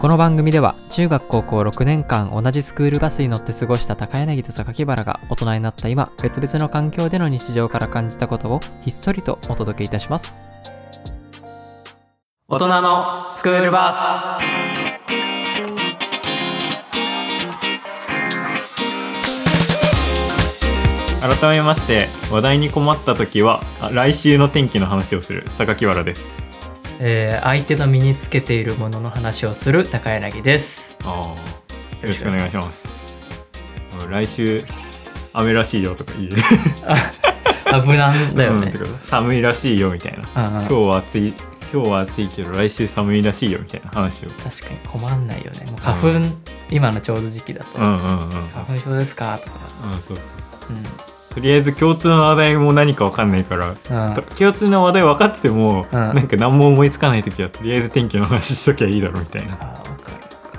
この番組では中学高校6年間同じスクールバスに乗って過ごした高柳と榊原が大人になった今別々の環境での日常から感じたことをひっそりとお届けいたします。大人のスクールバス改めまして話題に困った時は来週の天気の話をする榊原です、えー相手の身につけているものの話をする高柳です。ああよろしくお願いします。来週雨らしいよとかいいねあ無難だよね。うん寒いらしいよみたいな。うんうん今日は暑い今日は暑いけど来週寒いらしいよみたいな話を。確かに困んないよね。もう花粉、今のちょうど時期だと、うんうんうん。うん花粉症ですか？とか。そうそうとりあえず共通の話題も何か分かんないからうん、共通の話題分かってても、うん。なんか何も思いつかない時はとりあえず天気の話しときゃいいだろうみたいな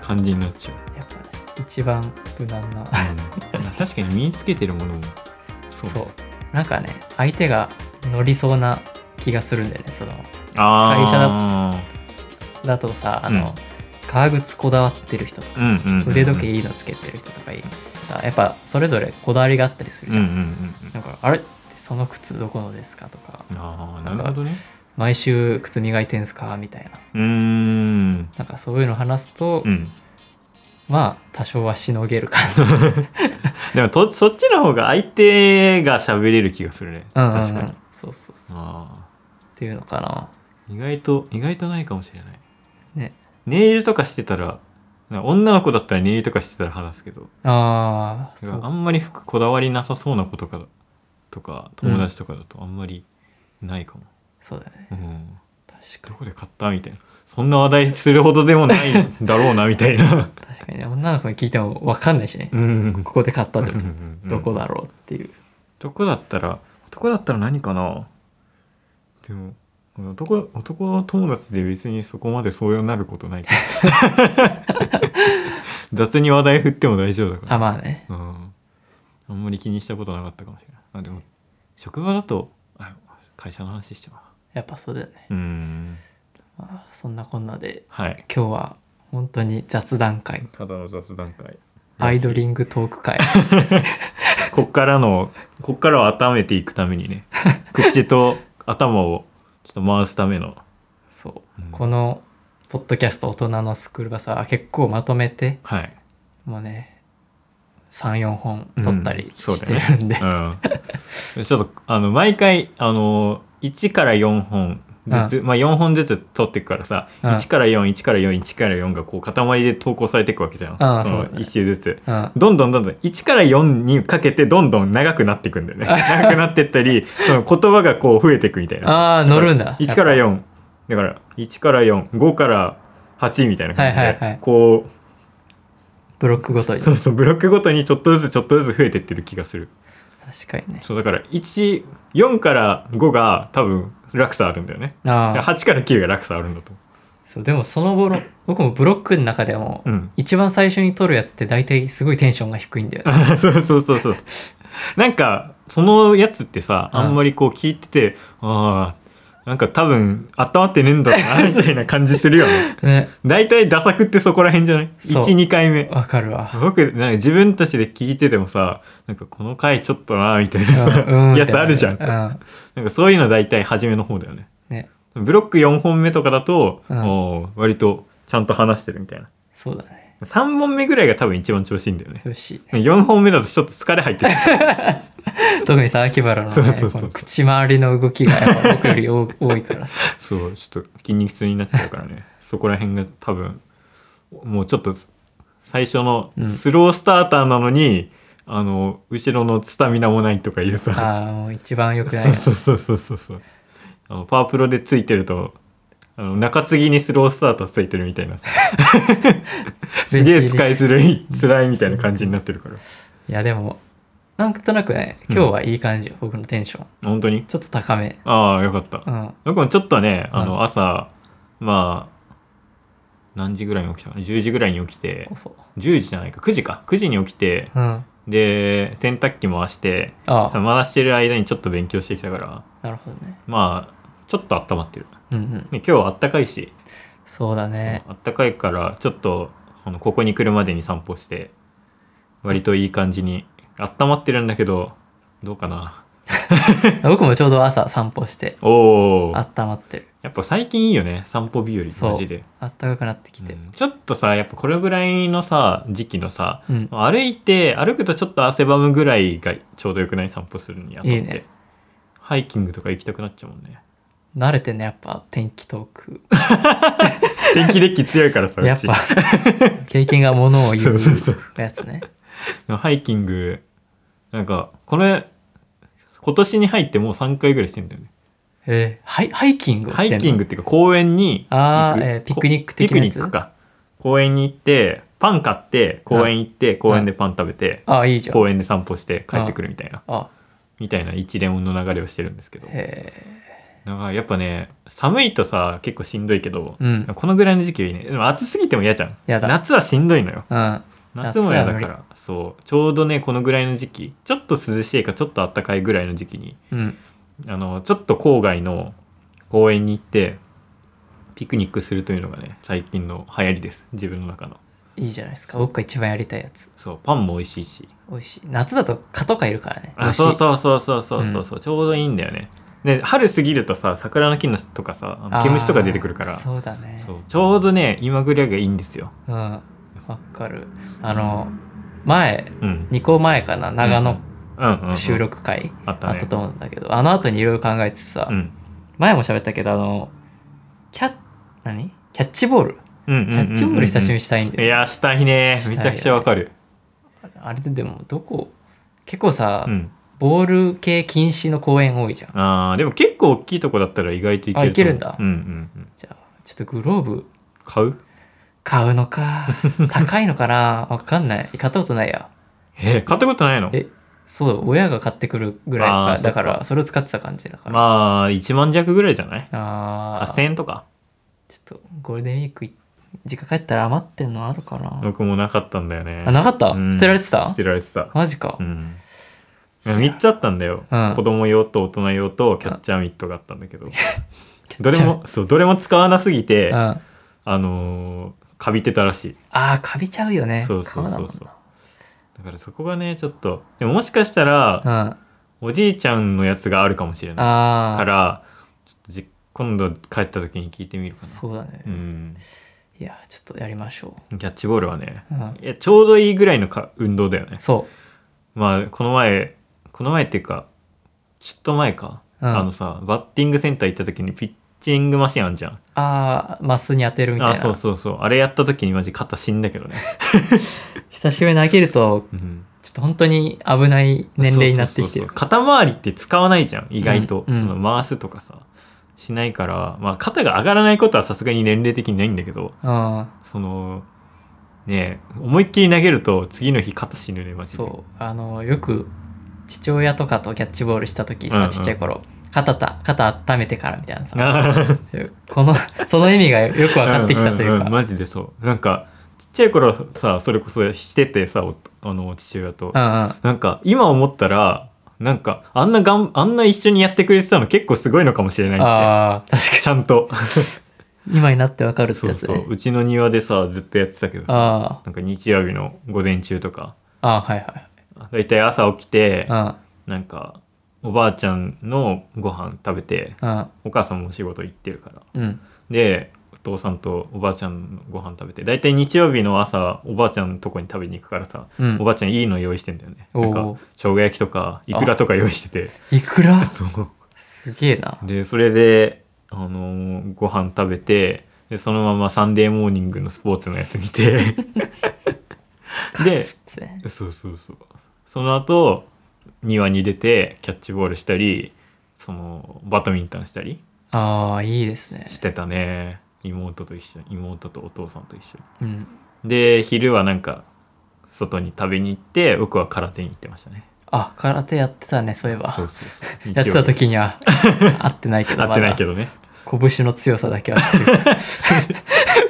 感じになっちゃう。やっぱね一番無難な。うん、確かに身につけてるものも。そう。そう。なんかね相手が乗りそうな気がするんだよねその会社だとさあの、うん。革靴こだわってる人とかさ、腕時計いいのつけてる人とかいいさやっぱそれぞれこだわりがあったりするじゃん、うんうんうんうん。なんかあれその靴どこのですかとか。ああなるほどね。毎週靴磨いてんすかみたいな。うーん。なんかそういうの話すと、うん。まあ多少はしのげるか でもとそっちの方が相手が喋れる気がするね。な、うんうんうん。確かに。そうそうそう。っあていうのかな。ー意外と意外とないかもしれない。ね。ネイルとかしてたら女の子だったらネイルとかしてたら話すけど。ああそう。あんまり服こだわりなさそうな子とかとか友達とかだとあんまりないかも、そうだね。うん、確かどこで買ったみたいな。そんな話題するほどでもないんだろうなみたいな。に確かにね。女の子に聞いても分かんないしね、うん。ここで買ったってことうんうんうん。どこだろうっていう。男だったら男だったら何かな。でも男男友達で別にそこまでそうなることない 雑に話題振っても大丈夫だから。あまあね。うん、あんまり気にしたことなかったかもしれない。あでも職場だとあ会社の話してまやっぱそうだよね、うーん。まあ、そんなこんなではい。今日は本当に雑談会。ただの雑談会。アイドリングトーク会。こっからのこっからを温めていくためにね。口と頭をちょっと回すための。そう、うん。このポッドキャスト大人のスクールバスは結構まとめてはい。もうね34本撮ったりしてるんで、うん、ちょっとあの毎回あの1から4本ずつ、まあ4本ずつ撮っていくからさ、うん。1から41から41から4がこう塊で投稿されていくわけじゃん、ああそうだね。1周ずつ。うん。どんどんどんどん1から4にかけてどんどん長くなっていくんだよね。長くなってったりその言葉がこう増えていくみたいな。ああ乗るんだ。1からやっ4だから1から45から8みたいな感じで、はいはいはい。こうぱブロックごとに。そうそうブロックごとにちょっとずつちょっとずつ増えてってる気がする。確かにね。そうだから14から5が多分落差あるんだよね。ああ。8から9が落差あるんだと。そうでもその後の僕もブロックの中でも、うん。一番最初に撮るやつって大体すごいテンションが低いんだよね。そうそうそうそう。なんかそのやつってさうん。あんまりこう聞いてて、ああなんか多分温まってねえんだろうな みたいな感じするよね。ね。大体ダサくってそこら辺じゃない？そう。12回目。わかるわ。僕なんか自分たちで聞いててもさなんかこの回ちょっとなみたいなさ、うんうんやつあるじゃん、うん。なんかそういうの大体初めの方だよね。ね。ブロック4本目とかだと、うん。おー割とちゃんと話してるみたいな。そうだね3本目ぐらいが多分一番調子いいんだよね。よし4本目だとちょっと疲れ入ってる。特にさ秋原の,、口周りの動きが僕より多多いからさ。そうちょっと筋肉痛になっちゃうからね。そこら辺が多分もうちょっと最初のうん。スロースターターなのに、あの後ろのスタミナもないとかいうさ。ああもう一番良くないな そうそうそうそうそう。あのパワープロでついてるとあの中継ぎにスロースターターついてるみたいなさ。すげえ使いづらい辛いみたいな感じになってるから。いやでもなんとなくね今日はいい感じよ、僕のテンション。本当に？ちょっと高め。ああよかった。うん。僕もちょっとねあうの朝まあ何時ぐらいに起きた？かな10時ぐらいに起きて。遅10時じゃないか。9時か。9時に起きて。うん。で洗濯機回してあさ回してる間にちょっと勉強してきたから。あなるほどね。まあちょっと温まってるうんうん。で今日はあったかいし。そうだね。あったかいからちょっとあのここに来るまでに散歩して割といい感じに温まってるんだけどどうかな。僕もちょうど朝散歩しておお温まってる。やっぱ最近いいよね散歩日和マジで、あったかくなってきて。うん。ちょっとさやっぱこれぐらいのさ時期のさうん、歩いて歩くとちょっと汗ばむぐらいがちょうどよくない？散歩するにあたって。いいね。ハイキングとか行きたくなっちゃうもんね慣れてんねやっぱ天気トーク。天気デッキ強いからさやっぱ経験がものを言そうやつね。ハイキングなんかこれ今年に入ってもう3回ぐらいしてんだよね。えー、ハイハイキングをハイキングっていうか公園にあーえーピクニック的なやつ？ピクニックか。公園に行ってパン買って公園行って公園でパン食べてあいいじゃん。公園で散歩して帰ってくるみたいな。あみたいな一連の流れをしてるんですけど。へだからやっぱね寒いとさ結構しんどいけどえうん。このぐらいの時期はいいね。でも暑すぎても嫌じゃん。やだ。夏はしんどいのよ。うん。夏も嫌だ夏はからそう。ちょうどねこのぐらいの時期ちょっと涼しいかちょっと暖かいぐらいの時期にうん。あのちょっと郊外の公園に行ってピクニックするというのがね最近の流行りです。自分の中の。いいじゃないですか。僕が一番やりたいやつ。そう。パンも美味しいし。美味しい。夏だと蚊とかいるからね。あ虫そうそうそうそうそうそうそう、ちょうどいいんだよねで春過ぎるとさ桜の木のとかさ毛虫とか出てくるから。そうだね。ちょうどね今ぐらいがいいんですよ。うん。わかる。あの前うん。2個前かな長野収録会あったと思うんだけど、あの後にいろいろ考えてさ、うん。前も喋ったけどあのキャッ何？キャッチボール？キャッチボール久しぶりにしたいんだよ、いやしたいね。めちゃくちゃわかる。あれででもどこ？結構さ、うんボール系禁止の公園多いじゃん。あーでも結構大きいとこだったら意外といけるあいけるんだ。うんうんうん。じゃあちょっとグローブ。買う？買うのか。高いのかな？わかんない。買ったことないや。えー買ったことないの？えそう親が買ってくるぐらいだからそれを使ってた感じだから、まあ1万弱ぐらいじゃない？あー ?8000 円とか？ちょっとゴールデンウィークい実家帰ったら余ってんのあるかな、僕もなかったんだよね。あなかった、うん。捨てられてた？捨てられてた。マジか、うん3つあったんだよ、うん。子供用と大人用とキャッチャーミットがあったんだけど、どれもそうどれも使わなすぎて、うん、ああのーかびてたらしい。あーかびちゃうよね。そうそうそうそう。皮だからそこがねちょっとでももしかしたら、なおじいちゃんのやつがあるかもしれうん、ないああからちょっとじ今度帰った時に聞いてみるかな。そうだね、うん。いやちょっとやりましょキャッチボールはねう、うん、いやちょうどいいぐらいのか運動だよね。そまあこの前この前っていうかちょっと前か、う、うん、あのさバッティングセンター行った時にピッチングマシンあんじゃん。あーマスに当てるみたいな。あそうそうそう。あれやった時にマジ肩死んだけどね、久しぶりに投げるとうん、ちょっと本当に危ない年齢になってきてる。肩周りって使わないじゃん意外と、うんうん。その回すとかさ。しないからまあ肩が上がらないことはさすがに年齢的にないんだけどうん。そのねえ思いっきり投げると次の日肩死ぬねマジで。そう。あのよく父親とかとキャッチボールした時さ、ちっちゃい頃肩た肩温めてからみたいなさ。このその意味がよく分かってきたというか、んんんマジでそう。なんかちっちゃい頃さそれこそしててさおあの父親と、うんうん。なんか今思ったらなんかあんながんあんな一緒にやってくれてたの結構すごいのかもしれないっああ確かてちゃんと。に 今になって分かるってそうやつね。そうう。ちの庭でさずっとやってたけどさあなんか日曜日の午前中とか。あああはいはいだいたい朝起きてうん。なんかおばあちゃんのご飯食べてうん。お母さんもお仕事行ってるから。うん。でお父さんとおばあちゃんのご飯食べて大体日曜日の朝おばあちゃんのとこに食べに行くからさ、うん。おばあちゃんいいの用意してんだよね。なんか生姜焼きとかいくらとか用意してて。いくら？そう。すげえな。でそれで、あのーご飯食べてでそのままサンデーモーニングのスポーツのやつ見て。でそうそうそうその後庭に出てキャッチボールしたりそのバドミントンしたりああいいですね。してたね。妹と一緒に妹とお父さんと一緒に。うん。で昼はなんか外に食べに行って僕は空手に行ってましたね。あ空手やってたねそういえば。そうそうそう。やってた時には会ってないけど会ってないけどどね。拳の強さだけは知ってる。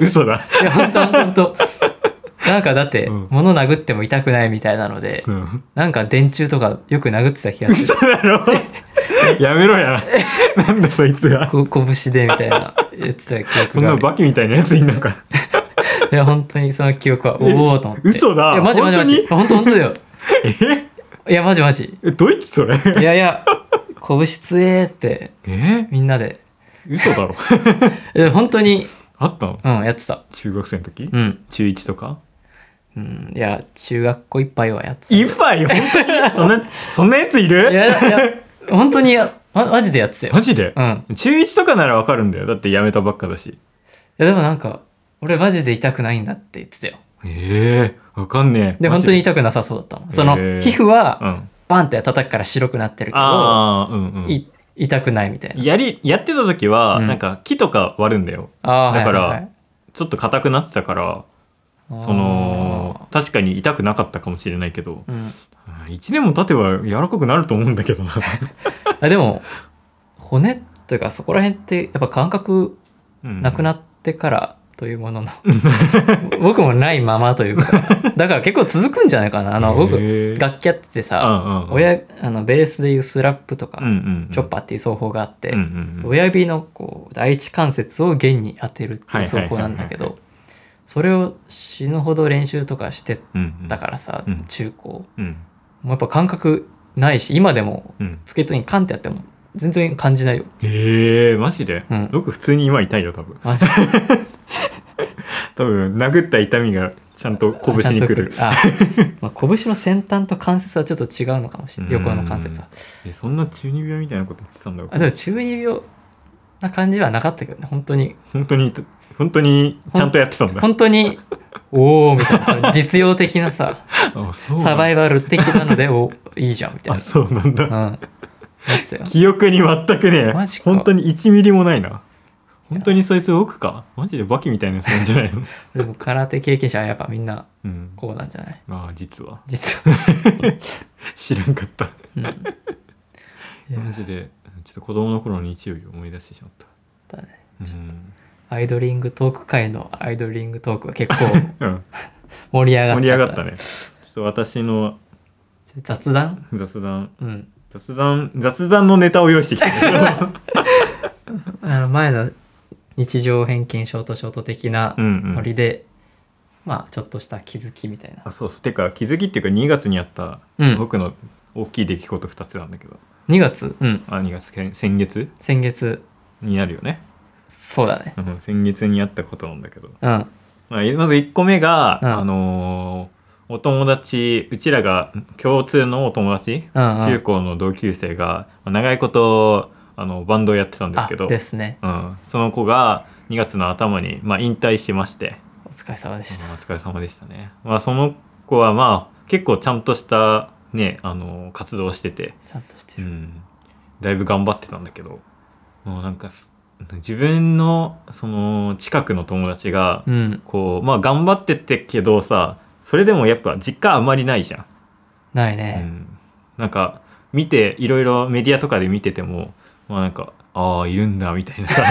嘘だ。いや本当本当本当なんかだって、うん物殴っても痛くないみたいなので、うんなんか電柱とかよく殴ってた気がす嘘る。だろ？やめろやなんだそいつがこ拳でみたいな言ってた記そんな憶がある。バキみたいなやついんのか いや、本当にその記憶は、おおと思って。嘘だいや、マジマジマジ。本当本当だよ。え？いや、マジマジ。えどいつそれ？いやいや、拳つえーって、え？みんなで。嘘だろ え本当に、あったの？うん、やってた。中学生の時、うん。中1とか？うん、いや、中学校いっぱいはやってた。いっぱい？本当に？そんな そんなやついる？いや、いや、本当にや、ま、マジでやってたよ。マジで？う、ん。中1とかならわかるんだよ。だってやめたばっかだし。いや、でもなんか、俺マジで痛くないんだって言ってたよ。ええわかんねえ。で、本当に痛くなさそうだったもん。その、皮膚は、うん。バンって叩くから白くなってるけど、ああうんうん。い痛くないみたいな。やりやってた時は、うん。なんか木とか割るんだよ。ああ、だからはいはい。はいちょっと硬くなってたからその確かに痛くなかったかもしれないけど。うん。1年も経てば柔らかくなると思うんだけどな、あでも、骨というかそこら辺ってやっぱ感覚うん。なくなってからというものの、僕もないままというか、だから結構続くんじゃないかな。あの、僕、楽器やっててうんさ、親、あの、ベースでいうスラップとか、チョッパーっていう奏法があって、親指のこう第一関節を弦に当てるっていう奏法なんだけどそれを死ぬほど練習とかしてうんうん。たからさ、うん。中高。うん。もうやっぱ感覚ないし今でもうん。スケートにカンってやっても全然感じないよ。へえマジで、うん。僕普通に今痛いよ多分。マジ 多分殴った痛みがちゃんと拳にくる。あ、まあ、拳の先端と関節はちょっと違うのかもしれない。横の関節は。えそんな中二病みたいなこと言ってたんだあでも中二病な感じはなかったけどね本当に。本当に本当にちゃんとやってたんだ本当におおみたいなさ 実用的なさサバイイバル的なので おいいじゃんみたいあなそうなんだ、うん。記憶に全くねマジか。本当に1ミリもないな。本当にそいつ奥か？マジでバキみたいなやつなんじゃないの？でも空手経験者はやっぱみんなうん。こうなんじゃない？ああ実は。実は。知らんかった。うん。マジでちょっと子供の頃の日曜日を思い出してしまった。だね。うん。アイドリングトーク界のアイドリングトークは結構 うん。盛り上がっ盛り。上がったたね。ちょっと私の雑談？雑談。うん。雑談雑談のネタを用意してきた。あの前の日常偏見ショートショート的なうんうん。ノリで、まあちょっとした気づきみたいな。あそうそう。てか気づきっていうか2月にあったうん。僕の大きい出来事2つなんだけど、2月、うん。あ2月。先先月？先月、になるよね、そうだね。うん、先月にあったことなんだけど、うん。まあ、まず1個目が、うん。あのーお友達うちらが共通のお友達、うんうん。中高の同級生がまあ長いことあのバンドをやってたんですあけど。ですね。うん、その子が2月の頭に、まあ、引退しまして、お疲れ様でした。お疲れ様でしたね、まあ、その子はまあ結構ちゃんとしたねあの活動をしてて、ちゃんとしてる。うん、だいぶ頑張ってたんだけどもうなんか自分のその近くの友達がうん。こうまあ頑張ってってけどさそれでもやっぱ実感あんまりないじゃん。うないね。ん、なんか見ていろいろメディアとかで見ててもまあなんかああいるんだみたいなさ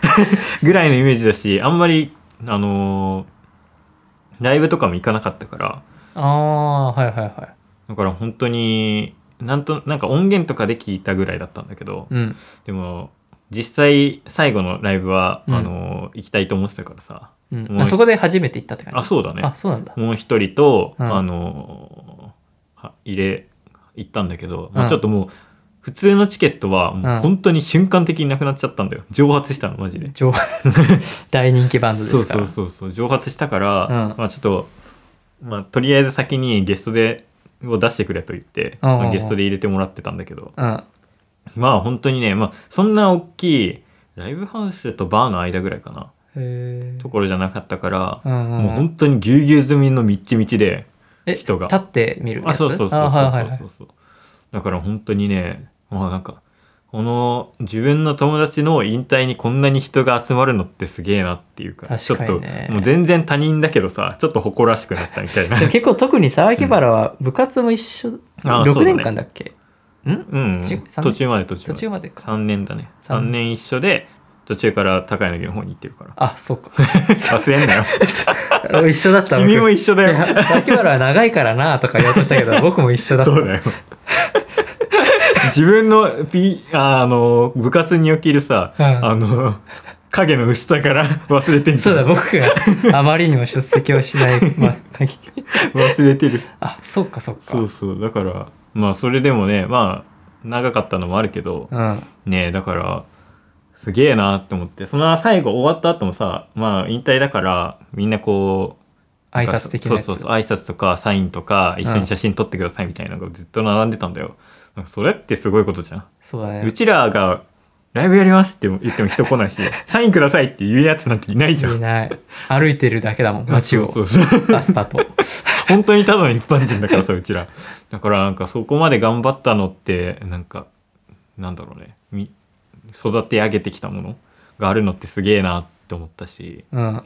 ぐらいのイメージだしあんまりあのーライブとかも行かなかったからああ、はいはいはい。だから本当になんとなんか音源とかで聞いたぐらいだったんだけど、うん。でも実際最後のライブは、うんあのー行きたいと思ってたからさうんそこで初めて行ったって感じ？あそうだねあ、そうなんだ。もう一人と、うんあの入れ行ったんだけど、まあ、うんちょっともう普通のチケットはもう本当に瞬間的になくなっちゃったんだよ蒸発したのマジで。上 大人気バンドでそうすから。そうそうそう蒸発したから、うんまあちょっと、まあ、とりあえず先にゲストでを出してくれと言って、ゲストで入れてもらってたんだけど、うん。まあ本当にね、まあ、そんな大きいライブハウスとバーの間ぐらいかな。ところじゃなかったから、うんうんうんもう本当にぎゅうぎゅう済みのみっちみちで。え、人が。立って見るやつ？あそうそうそうそうあはいはいはい。そうそうだから本当にねまあなんかこの自分の友達の引退にこんなに人が集まるのってすげえなっていうか確かにね。ちょっともう全然他人だけどさちょっと誇らしくなったみたいな。でも結構特に沢木原は部活も一緒、6あそうだね。年間だっけ？ん？うん。ち三年？途中まで途中まで。途中までか。3年だね。三3年一緒で途中から高柳の方に行ってるから。あそっか。忘れんなよ。一緒だった君も一緒だよ。脇原は長いからなとか言おうとしたけど 僕も一緒だった。そうだよ。自分のピああの部活におけるさ、うん。あの影の薄さから 忘れてんじゃそうんだ僕があまりにも出席をしない、まあ、忘れてる。あそっかそっか。そうそう。だからまあそれでもねまあ長かったのもあるけど、うん。ねえだからすげえなって思って。その最後終わった後もさまあ引退だからみんなこう挨拶的なやつ。そうそうそう挨拶とかサインとか一緒に写真撮ってくださいみたいなのがずっと並んでたんだよ、なんかそれってすごいことじゃん、そうだね。うちらがライブやりますって言っても人来ないし サインくださいって言うやつなんていないじゃん。いない。歩いてるだけだもん 街をそうそう。そうスタスタと。本当にただの一般人だからさうちら。だからなんかそこまで頑張ったのってなんかなんだろうね。み育て上げてきたものがあるのってすげえなって思ったし。うん。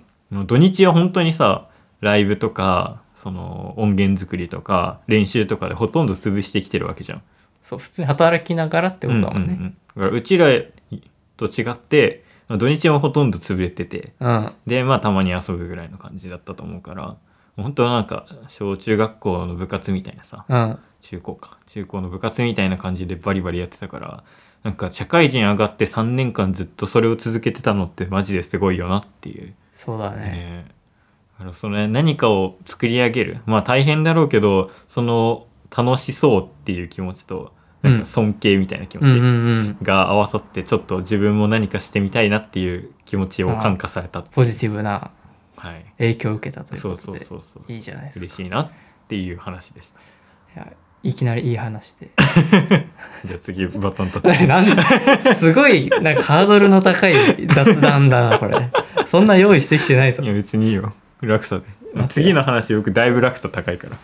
土日は本当にさライブとかその音源作りとか練習とかでほとんど潰してきてるわけじゃん。そう普通に働きながらってことだもんね。うんうんうん。だからうちらと違って土日はほとんど潰れてて。うん。でまあたまに遊ぶぐらいの感じだったと思うから本当なんか小中学校の部活みたいなさうん。中高か。中高の部活みたいな感じでバリバリやってたからなんか社会人上がって3年間ずっとそれを続けてたのってマジですごいよなっていう、そうだね。ね。だからその何かを作り上げる。まあ大変だろうけどその楽しそうっていう気持ちとなんか尊敬みたいな気持ちが合わさってちょっと自分も何かしてみたいなっていう気持ちを感化されたポジティブなはい。影響を受けたというそうことでそうそうそう。いいじゃないですか。嬉しいなっていう話でした。いやいきなりいい話で。じゃあ次バトンタッチなんですごいなんかハードルの高い雑談だなこれ。そんな用意してきてないぞ。いや別にいいよ。落差で。次の話僕だいぶ落差高いから、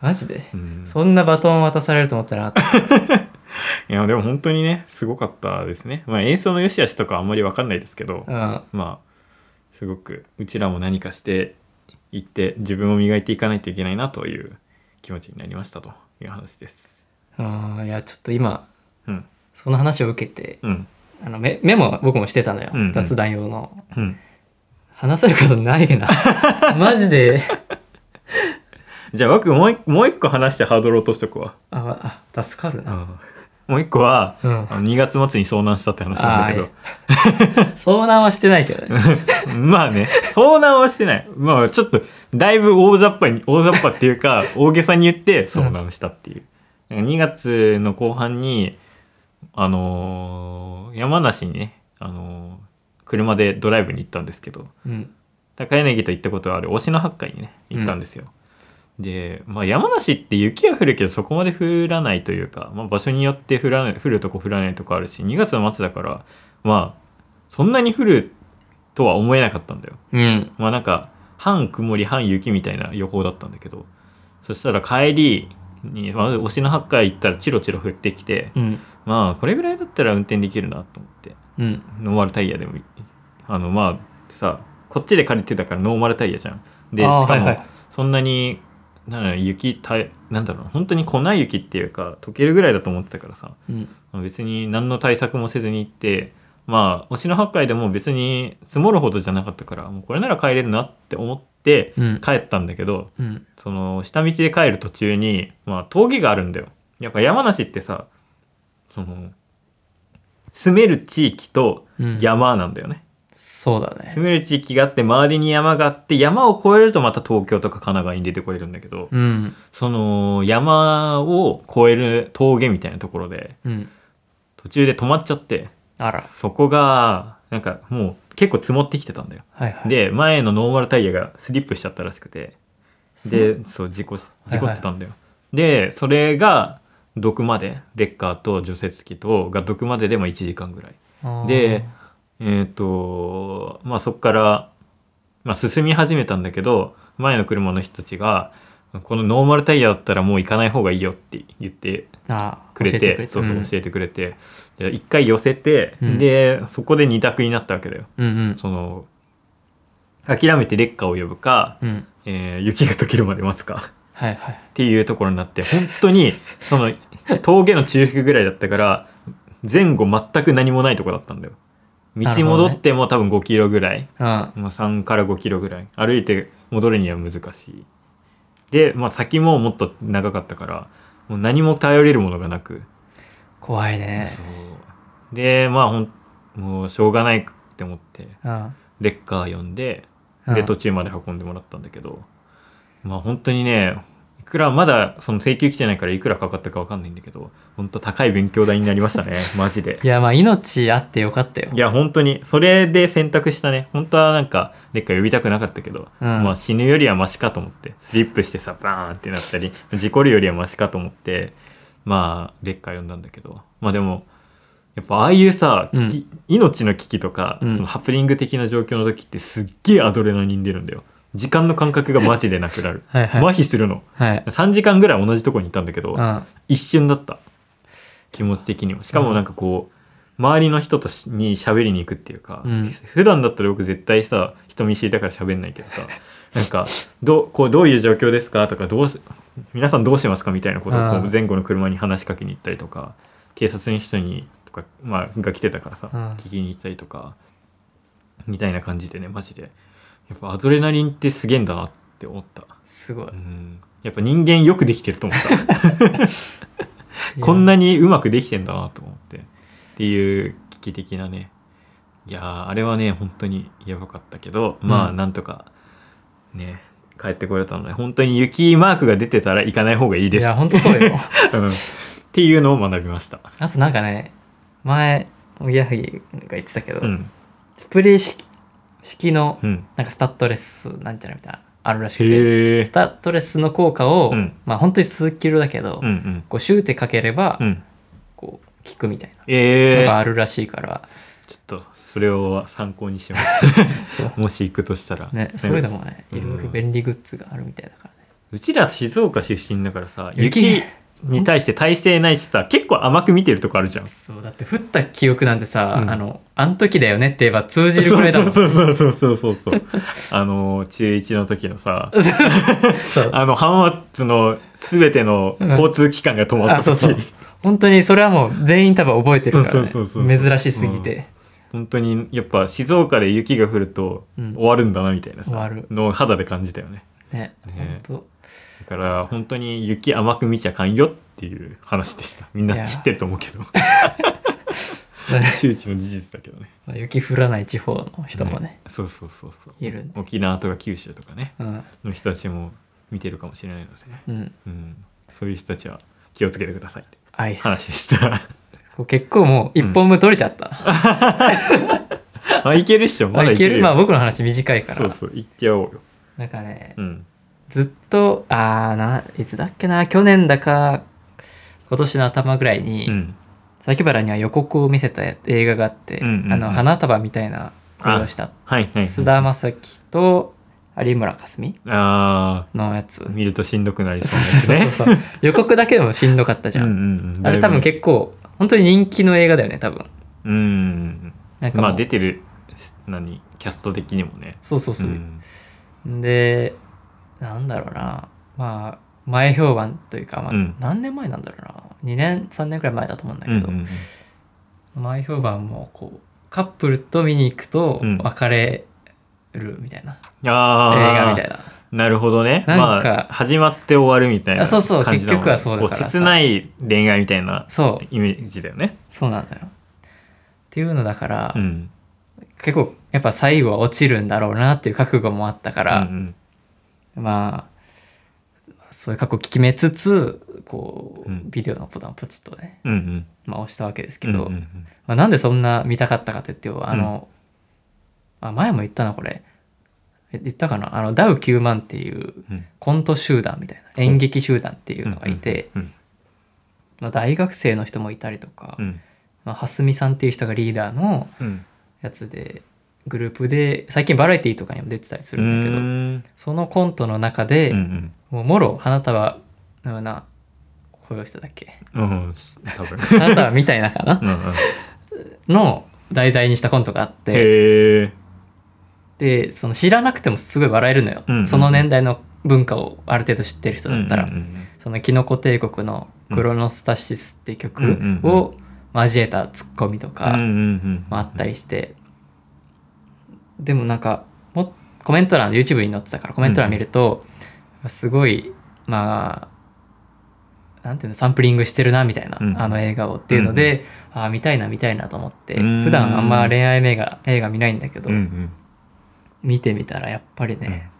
マジで？うん。そんなバトン渡されると思ったら いやでも本当にねすごかったですね。まあ演奏の良し悪しとかあんまり分かんないですけど、うん。まあすごくうちらも何かしていって自分を磨いていかないといけないなという気持ちになりましたという話です。あーいやちょっと今うん。その話を受けてうん。あのメメモ僕もしてたのよ、うんうん。雑談用の。うん。話せることないな。マジで。じゃあ僕もう一もう一個話してハードル落としとくわ、ああ助かるな、うんもう一個は、うん。あの2月末に遭難したって話なんだけど。遭難はしてないけどね。まあね、遭難はしてない。まあちょっと、だいぶ大雑把に、大雑把っていうか、大げさに言って遭難したっていう。2月の後半に、あのー山梨にね、あのー車でドライブに行ったんですけど、うん。高柳と行ったことある忍野八海にね、行ったんですよ。で、まあ山梨って雪は降るけどそこまで降らないというか、まあ場所によって降らない、降るとこ降らないとこあるし、2月の末だから、まあ、そんなに降るとは思えなかったんだよ。うん。まあなんか、半曇り半雪みたいな予報だったんだけど、そしたら帰りに、まあ、忍野八海行ったらチロチロ降ってきて、うん。まあこれぐらいだったら運転できるなと思って、うん。ノーマルタイヤでもいい。あのまあさこっちで借りてたからノーマルタイヤじゃん。でしかもそんなになん雪たなんだろう本当に粉雪っていうか溶けるぐらいだと思ってたからさ。うん。まあ別に何の対策もせずに行ってまあ忍野八海でも別に積もるほどじゃなかったからもうこれなら帰れるなって思ってうん。帰ったんだけど、うん。その下道で帰る途中に、まあ、峠があるんだよ。やっぱ山梨ってさその住める地域とうん。山なんだよね、そうだね。住める地域があって周りに山があって山を越えるとまた東京とか神奈川に出てこれるんだけど、うん。その山を越える峠みたいなところでうん。途中で止まっちゃってあら。そこがなんかもう結構積もってきてたんだよ。はいはい。で前のノーマルタイヤがスリップしちゃったらしくてでそう事故し事故ってたんだよ、でそれが毒までレッカーと除雪機とが毒まででも1時間ぐらい。でえっ、とまあそこから、まあ、進み始めたんだけど前の車の人たちがこのノーマルタイヤだったらもう行かない方がいいよって言ってくれてそうそううん。教えてくれて、で一回寄せて、うん。でそこで二択になったわけだよ。うんうん。その諦めてレッカーを呼ぶか、うん。えー雪が溶けるまで待つか。はいはい。っていうところになって本当にその峠の中腹ぐらいだったから前後全く何もないとこだったんだよ道戻っても多分5キロぐらい、あ、3から5キロぐらい。歩いて戻るには難しい。で、まあ、先ももっと長かったからもう何も頼れるものがなく。怖いね。でまあほんもうしょうがないって思ってうん。レッカー呼んでうん。で途中まで運んでもらったんだけど。まあ本当にねいくらまだその請求来てないからいくらかかったかわかんないんだけど本当高い勉強代になりましたね マジで。いや、まあ、命あってよかったよ。いや本当に。それで選択したね。本当はなんかレッカー呼びたくなかったけど、うん。まあ死ぬよりはマシかと思ってスリップしてさバーンってなったり事故るよりはマシかと思ってまあレッカー呼んだんだけど。まあでもやっぱああいうさ、うん。命の危機とか、うん。そのハプニング的な状況の時ってすっげえアドレナリン出るんだよ時間の感覚がマジでなくなる。はいはい。麻痺するの。はい。3時間ぐらい同じとこにいたんだけど、うん。一瞬だった。気持ち的にも。しかもなんかこう、周りの人としに喋りに行くっていうか、うん。普段だったら僕絶対さ人見知りだから喋んないけどさ なんかどうこうどういう状況ですかとかどうし皆さんどうしますかみたいなことをこううん。前後の車に話しかけに行ったりとか警察の人にとか、まあ、が来てたからさ、うん。聞きに行ったりとかみたいな感じでねマジでやっぱアドレナリンってすげえんだなって思った。すごい。うん。やっぱ人間よくできてると思った。こんなにうまくできてんだなと思って。っていう危機的なね。いやーあれはね本当にやばかったけど、まあうんなんとかね帰ってこれたので本当に雪マークが出てたら行かない方がいいです。いや、ほんとそうよ。うん。っていうのを学びました。あとなんかね、前、おぎやはぎが言ってたけど、うん。スプレー式式のうん。なんかスタッドレスなんちゃらみたいなあるらしくて、スタッドレスの効果を、うん。まあ本当に数キロだけど、うんうん。こうシューってかければ、うん。こう効くみたいなえー、のがあるらしいから、ちょっとそれを参考にします。もし行くとしたら。ね、そういうのもね、うんいろいろ便利グッズがあるみたいだからね。うちら静岡出身だからさ雪雪に対して耐性ないしさ結構甘く見てるとこあるじゃん。そう、だって降った記憶なんてさ、うん。あの、あん時だよねって言えば通じるぐらいだもん。そうそうそうそうそうそう あの中1の時のさあの浜松の全ての交通機関が止まったあ、そう時、そう。本当にそれはもう全員多分覚えてるから、珍しすぎて。本当にやっぱ静岡で雪が降るとうん。終わるんだなみたいなさ、終わる。のを肌で感じたよね。ね、ね。本だから本当に雪甘く見ちゃかんよっていう話でした。みんな知ってると思うけど。当。周知の事実だけどね。まあ雪降らない地方の人もね、そうそうそうそう。いる。沖縄とか九州とかねうん。の人たちも見てるかもしれないのでね、うん。うん、そういう人たちは気をつけてくださいアイス。話でした。結構もう一本目取れちゃった。あいけるっしょ。まだいける。まあ僕の話短いから。そうそう。いっちゃおうよ。なんかね、うんずっと、あーな、いつだっけな、去年だか、今年の頭ぐらいに、うん崎原には予告を見せた映画があって、うんうんうんあの、花束みたいな声をした、はいはいはい菅田将暉と有村架純あのやつ。ー見るとしんどくなりそうそうなやつね。予告だけでもしんどかったじゃん。うんうんうんあれ多分結構、本当に人気の映画だよね、多分。うんなんかまあ出てる何キャスト的にもねそうそうそう。んで、なんだろうな。まあ、前評判というか、まあうん。何年前なんだろうな。2年、3年くらい前だと思うんだけど、うんうん前評判もこう、カップルと見に行くとうん。別れるみたいな、あー。映画みたいな。なるほどね。なんかまあ始まって終わるみたいなあそうそう結局はそうだから切ない恋愛みたいなそう、イメージだよね。そうなんだよ。っていうのだから、うん。結構やっぱ最後は落ちるんだろうなっていう覚悟もあったから、うんまあそういう覚悟決めつつこう、うん。ビデオのボタンをポチッとね、うんうん。まあ、押したわけですけど、うんうんうん。まあ、なんでそんな見たかったかって言ってあの、あ前も言ったなこれ。え言ったかな？あのダウ9万っていううん。コント集団みたいな演劇集団っていうのがいて、うん。まあ、大学生の人もいたりとか、うん。まあ、蓮見さんっていう人がリーダーのうん。やつでグループで最近バラエティとかにも出てたりするんだけど、うんそのコントの中で、うんもうもろ花束のような声をしてたっけ？うんうん多分。花束みたいなかな？うんうん。の題材にしたコントがあって。でその知らなくてもすごい笑えるのよ、うんうんその年代の文化をある程度知ってる人だったら、うんうんそのキノコ帝国の「クロノスタシス」って曲うんうんうんを交えたツッコミとかうんうんうん。もあったりして、でもなんかもコメント欄 YouTube に載ってたからコメント欄見ると、すごいまあなんていうのサンプリングしてるなみたいな、うん。あの映画をっていうので、ああ見たいな見たいなと思ってうん。普段あんま恋愛映画映画見ないんだけど、うんうん。見てみたらやっぱりね、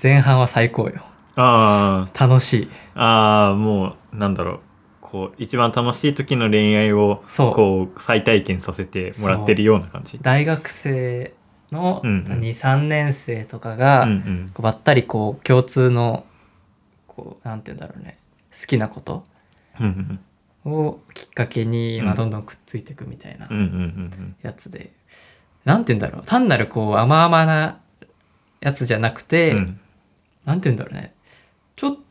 前半は最高よ。あ楽しい。あああもうなんだろう。こう一番楽しい時の恋愛をそう。こう再体験させてもらってるような感じ。大学生のうんうん。23年生とかが、ばったりこう共通のこうなんて言うんだろうね。好きなことをきっかけに、うん。まあ、どんどんくっついていくみたいなやつで、なんて言うんだろう。単なるこう甘々なやつじゃなくて、うん。なんて言うんだろうね。ちょっと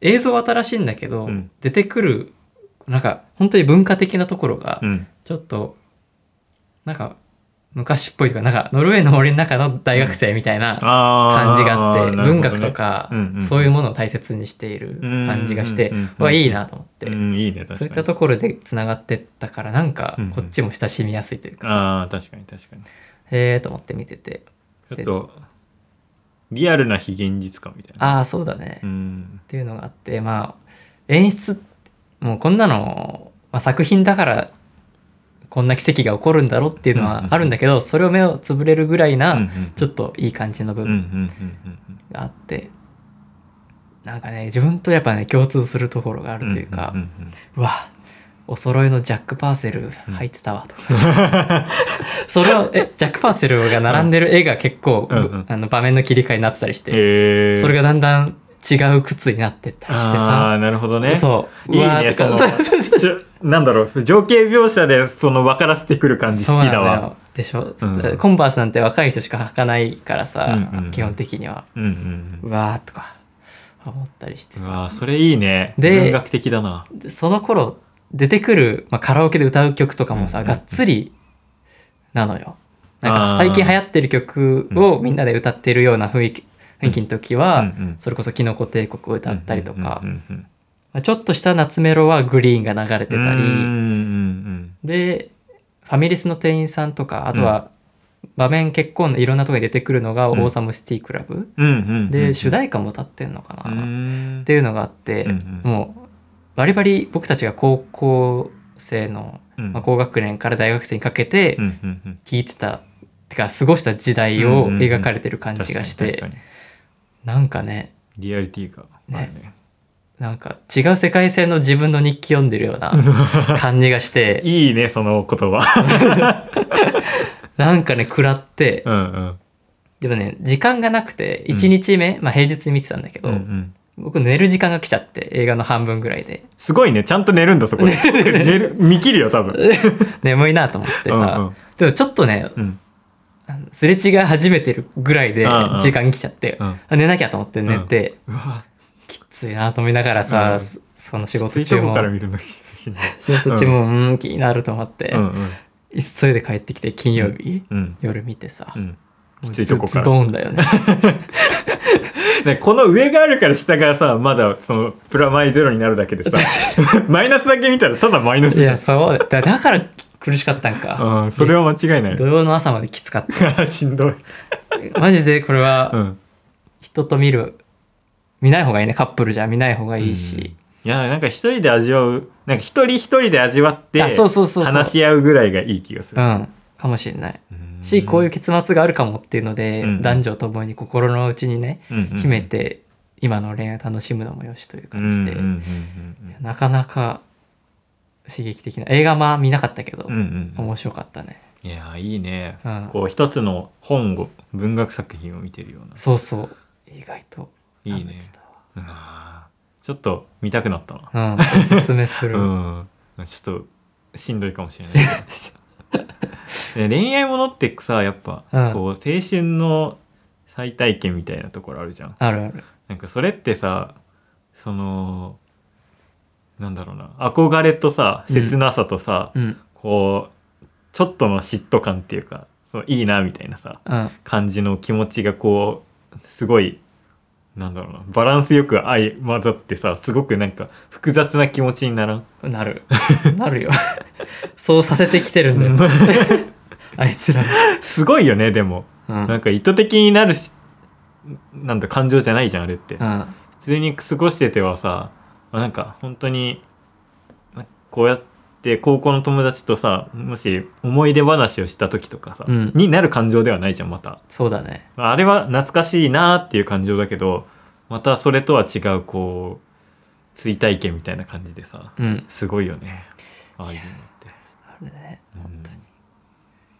映像は新しいんだけど、うん。出てくるなんか本当に文化的なところがうん。ちょっとなんか昔っぽいとかなんかノルウェーの森の中の大学生みたいなあ感じがあって、文学とか、そういうものを大切にしている感じがして、うんうんうんうわいいなと思って、そういったところでつながってったからなんかこっちも親しみやすいというかさ、ああ確かに確かに。へえと思って見てて。ちょっとリアルな非現実感みたいな。ああそうだね、っうん。ていうのがあってまあ演出もうこんなの、まあ、作品だからこんな奇跡が起こるんだろうっていうのはあるんだけど、それを目をつぶれるぐらいな、ちょっといい感じの部分うんがあって、なんかね自分とやっぱね共通するところがあうんるというか、うわお揃いのジャック・パーセル入ってたわとか、それをえジャック・パーセルが並んでる絵が結構、あの場面の切り替えになってたりして、それがだんだん違う靴になってったりしてあさ。あなるほどね。そう。いいねそのなんだろう情景描写でその分からせてくる感じ好きだわ。でしょ、うん。コンバースなんて若い人しか履かないからさ、うんうんうん。基本的には。うんうんうわーとか思ったりしてさ。それいいね。で文学的だな。でその頃出てくる、まあ、カラオケで歌う曲とかもさ、うんうんうん。がっつりなのよ。なんか最近流行ってる曲をみんなで歌ってるような雰囲気雰囲気の時は、それこそ「キノコ帝国」を歌ったりとか、ちょっとした夏メロはグリーンが流れてたり、でファミレスの店員さんとかあとは場面結構いろんなところに出てくるのが「オうん。ーサムシティクラブ」で主題歌も歌ってんのかな、うっん。ていうのがあって、もうバリバリ僕たちが高校生の、うん。まあ、高学年から大学生にかけて聴いてた、てか過ごした時代を描かれてる感じがして、なんかねリアリティがあるね。なんか違う世界線の自分の日記読んでるような 感じがして。いいねその言葉。なんかね食らって。うんうん。でもね時間がなくて1日目、まあ、平日に見てたんだけど、うんうん。僕寝る時間が来ちゃって映画の半分ぐらいで。すごいねちゃんと寝るんだそこで。寝る見切るよ多分。眠いなと思ってさ、うんうん。でもちょっとねうんすれ違い始めてるぐらいでうんうん。時間来ちゃって、うん。あ寝なきゃと思って寝て、うわきついなと思いながらさ、うん。そその仕事中も。仕事中もうん気になると思って、うんうん。急いで帰ってきて金曜日、うん。夜見てさ、うん。もうきついとこからズドーンだよね。ねこの上があるから下がさまだそのプラマイゼロになるだけでさ マイナスだけ見たらただマイナスいじゃん。やそう。だだから苦しかったんか、うんそれは間違いない。土曜の朝まできつかっ しんどい。たマジでこれうはん。人と見る見ない方がいいね。カップルじゃ見ない方がいいし、いやなんか一人で味わうなんか一人一人で味わってあそうそうそう話し合うぐらいがいい気がする。うん。かもしれない。うん。しこういう結末があるかもっていうので、うん。男女ともに心の内にねうんうん秘めて今の恋愛を楽しむのもよしという感じで、うんうんうんなかなか刺激的な映画まあ見なかったけど、うんうんうん。面白かったね。いやいいね。うん。こう一つの本を文学作品を見てるような。そうそう。意外といいね。舐めてたあーちょっと見たくなったな。わうんおすすめする、うん。ちょっとしんどいかもしれないけど。で恋愛ものってさやっぱ、うん。こう青春の再体験みたいなところあるじゃん。あるある。なんかそれってさそのなんだろうな。憧れとさうん。切なさとさ、うん。こうちょっとの嫉妬感っていうかそういいなみたいなさうん。感じの気持ちがこうすごいなんだろうなバランスよく相混ざってさすごくなんか複雑な気持ちにならん？なる。なるよ。そうさせてきてるんだよ。あいつらが。すごいよねでも。うん。なんか意図的になるしなんだ感情じゃないじゃんあれって。うん。普通に過ごしててはさまあなんか本当にまこうやって高校の友達とさもし思い出話をした時とかさ、うん。になる感情ではないじゃんまた。そうだね。あれは懐かしいなーっていう感情だけどまたそれとは違うこう追体験みたいな感じでさうん。すごいよね。ああいうのって。あれねうん本当に。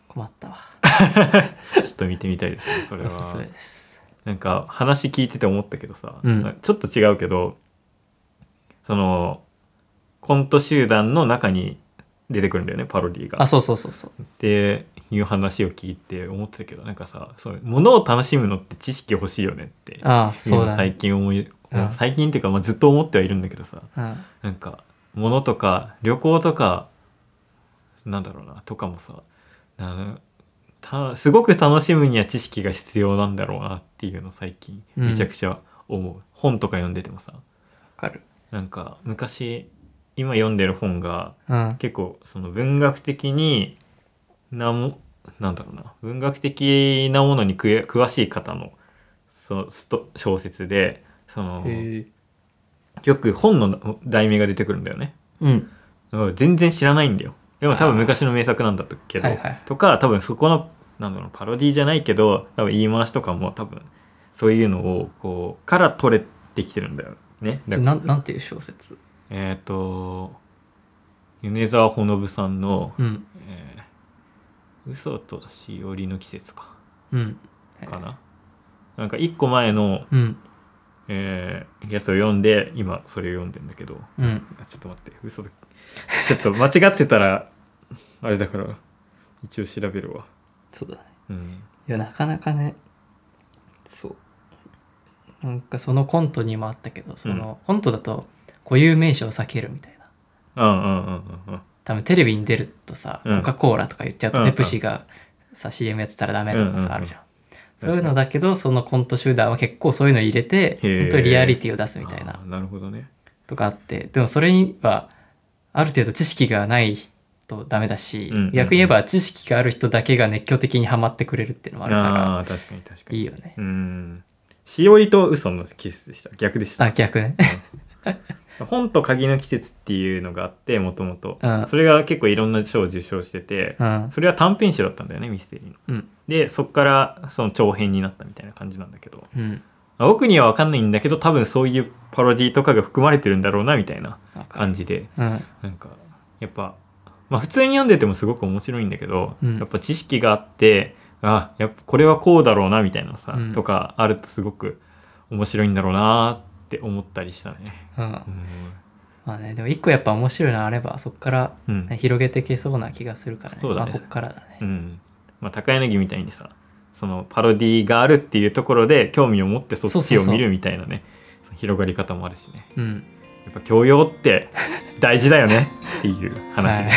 困ったわ。ちょっと見てみたいですねそれは。おすすめです。なんか話聞いてて思ったけどさ、うん。ちょっと違うけどそのコント集団の中に出てくるんだよねパロディが。あそうそうそうそう。っていう話を聞いて思ってたけどなんかさそう物を楽しむのって知識欲しいよねっていうの最近思い、うん。最近っていうか、まあ、ずっと思ってはいるんだけどさうん。なんか物とか旅行とかなんだろうなとかもさなたすごく楽しむには知識が必要なんだろうなっていうの最近うん。めちゃくちゃ思う、本とか読んでてもさ。わかるなんか昔今読んでる本がうん。結構その文学的になもなんだろうな。文学的なものに詳しい方のそスト小説でそのよく本の題名が出てくるんだよね。うん。全然知らないんだよ。でも多分昔の名作なんだけど、はいはい。とか多分そこのなんだろうパロディじゃないけど多分言い回しとかも多分そういうのをこうから取れてきてるんだよね。なんなんていう小説？えっ、と米沢ほのぶさんのうん。えー嘘としおりの季節か。うん。かな、なんか一個前の、うん。えーやつを読んで今それを読んでんだけど。うん。あちょっと待って。嘘だ。ちょっと間違ってたらあれだから一応調べるわ。そうだね。うん。いやなかなかね。そうなんかそのコントにもあったけどその、コントだと固有名詞を避けるみたいな。うんうんうんうんうん。多分テレビに出るとさ、うん。コカ・コーラとか言っちゃうと、うんうんペプシがさ CM やってたらダメとかうんうんうん。さあるじゃん、そういうのだけどそのコント集団は結構そういうの入れてへー。本当にリアリティを出すみたいな。あーなるほどね。とかあって。でもそれにはある程度知識がないとダメだし、うんうんうん。逆に言えば知識がある人だけが熱狂的にハマってくれるっていうのもあるかあー確かに確からに。いいよね。うんしおりと嘘の季節でした。逆でした。あ逆ね。本と鍵の季節っていうのがあってもともとうん。それが結構いろんな賞を受賞しててうん。それは短編集だったんだよねミステリーの。うん。でそっからその長編になったみたいな感じなんだけど。うん。まあ僕には分かんないんだけど多分そういうパロディとかが含まれてるんだろうなみたいな感じで。うん。なんかやっぱまあ普通に読んでてもすごく面白いんだけど、うん。やっぱ知識があってあやっぱこれはこうだろうなみたいなさ、うん。とかあるとすごく面白いんだろうなって思ったりしたね。うん。うん。まあねでも一個やっぱ面白いのあればそこから、うん。ね広げていけそうな気がするからね。そうだね。まあこっからだね。うん。まあ、高柳みたいにさそのパロディがあるっていうところで興味を持ってそっちを見るみたいなね広がり方もあるしね。うん。やっぱ教養って大事だよねっていう話で、は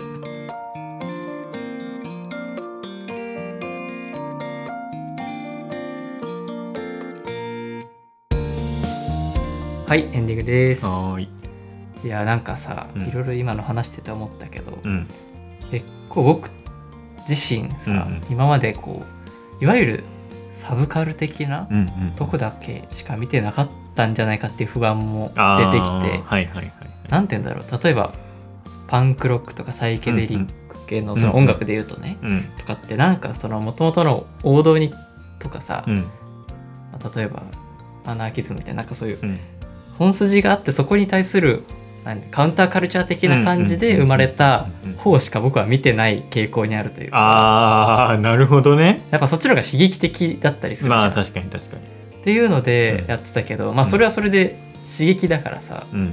い はいエンディングです。はーい。いやなんかさ、うん。いろいろ今の話してて思ったけど、うん。結構僕自身さ、うんうん。今までこういわゆるサブカル的なうんうんとこだけしか見てなかったんじゃないかっていう不安も出てきてはいはいはいはい。なんて言うんだろう。例えばパンクロックとかサイケデリック系のその音楽で言うとね、うん。とかってなんかその元々の王道にとかさ、うん。例えばアナーキズムみたいななんかそういううん本筋があってそこに対する何カウンターカルチャー的な感じで生まれたうんうんうん。方しか僕は見てない傾向にあるというか。あーなるほどね。やっぱそっちの方が刺激的だったりするじゃん、まあ確かに確かに。っていうのでうん。やってたけど、まあそれはそれで刺激だからさ、うん。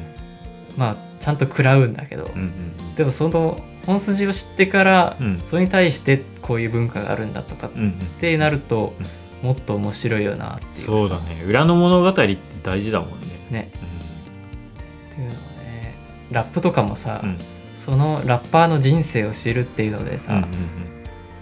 まあちゃんと食らうんだけど、うんうんでもその本筋を知ってから、うん。それに対してこういう文化があるんだとかっうんうんてなると、もっと面白いよなっていうそうだね。裏の物語って大事だもんね。ねラップとかもさ、うん。そのラッパーの人生を知るっていうのでさ、うんうん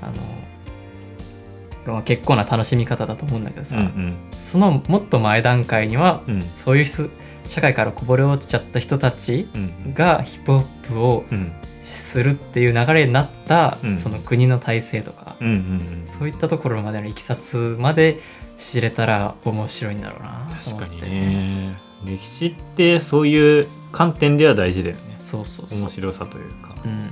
あのまあ結構な楽しみ方だと思うんだけどさ、うんうん。そのもっと前段階にはうん。そういう人社会からこぼれ落ちちゃった人たちうんがヒップホップをうん。するっていう流れになった、うん。その国の体制とか、うんうんうんそういったところまでのいきさつまで知れたら面白いんだろうなと確かに思ってね。歴史ってそういう観点では大事だよね。そうそうそう。面白さというか、うん。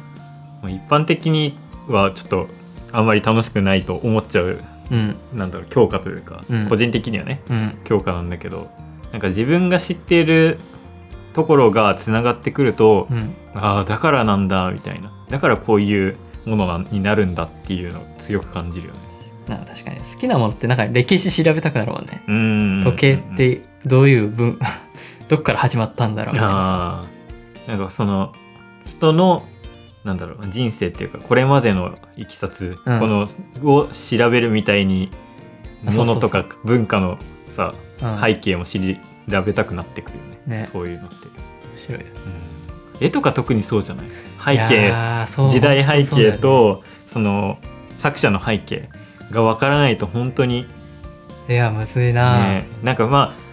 まあ、一般的にはちょっとあんまり楽しくないと思っちゃううん。なんだろう教科というか、うん。個人的にはねうん。教科なんだけどなんか自分が知っているところがつながってくると、うん。ああだからなんだみたいな。だからこういうものなになるんだっていうのを強く感じるよね。なんか確かに好きなものってなんか歴史調べたくなるもんね。うーん。時計ってどういう分どっから始まったんだろうみたいな。なんかその人のなんだろう人生っていうかこれまでのいきさつ、うん。このを調べるみたいにものとか文化のさうん。背景も知り調べたくなってくるよね。ね。そういうのって、面白い。ようん。絵とか特にそうじゃない？背い景時代背景とその作者の背景がわからないと本当にいやむずいな、ね。なんかまあ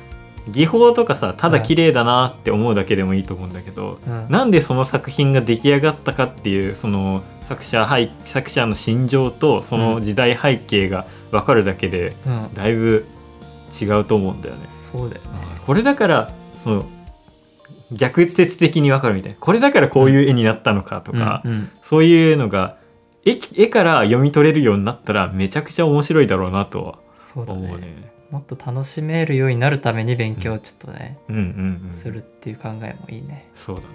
技法とかさただ綺麗だなって思うだけでもいいと思うんだけど、うん。なんでその作品が出来上がったかっていうその作者背作者の心情とその時代背景が分かるだけでうん。だいぶ違うと思うんだよね。そうだよね。これだからその逆説的に分かるみたいな。これだからこういう絵になったのかとか、うん。うん。そういうのが絵絵から読み取れるようになったらめちゃくちゃ面白いだろうなとはそうだね。思うね。もっと楽しめるようになるために勉強をちょっとね、うんうんうん。するっていう考えもいいねそうだね。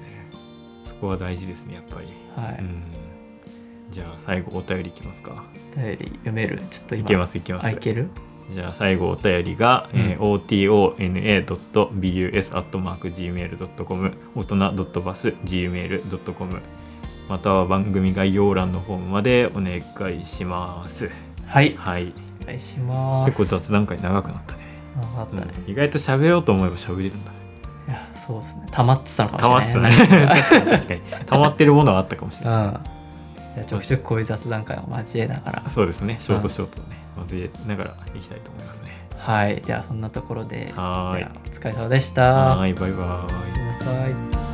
そこは大事ですねやっぱり。はい、うん。じゃあ最後お便りいきますか。お便り読める？ちょっと今いけますいけます。あいける？じゃあ最後お便りが、えー otona.bus.gmail.com 大人 .bus.gmail.com または番組概要欄のフォームまでお願いします。はいはい。お願いします結構雑談会長くなったね。ああったね、うん意外と喋ろうと思えば喋れるんだね。いやそうですね溜まってたのか溜まもしれないってたね。確かに確かに。溜まってるものはあったかもしれない。うんじゃあちょくちょくこういう雑談会を交えながらそうですね。ショートショートをね、交えながらいきたいと思いますね。はいじゃあそんなところではーいお疲れ様でしたはーい、バイバイ。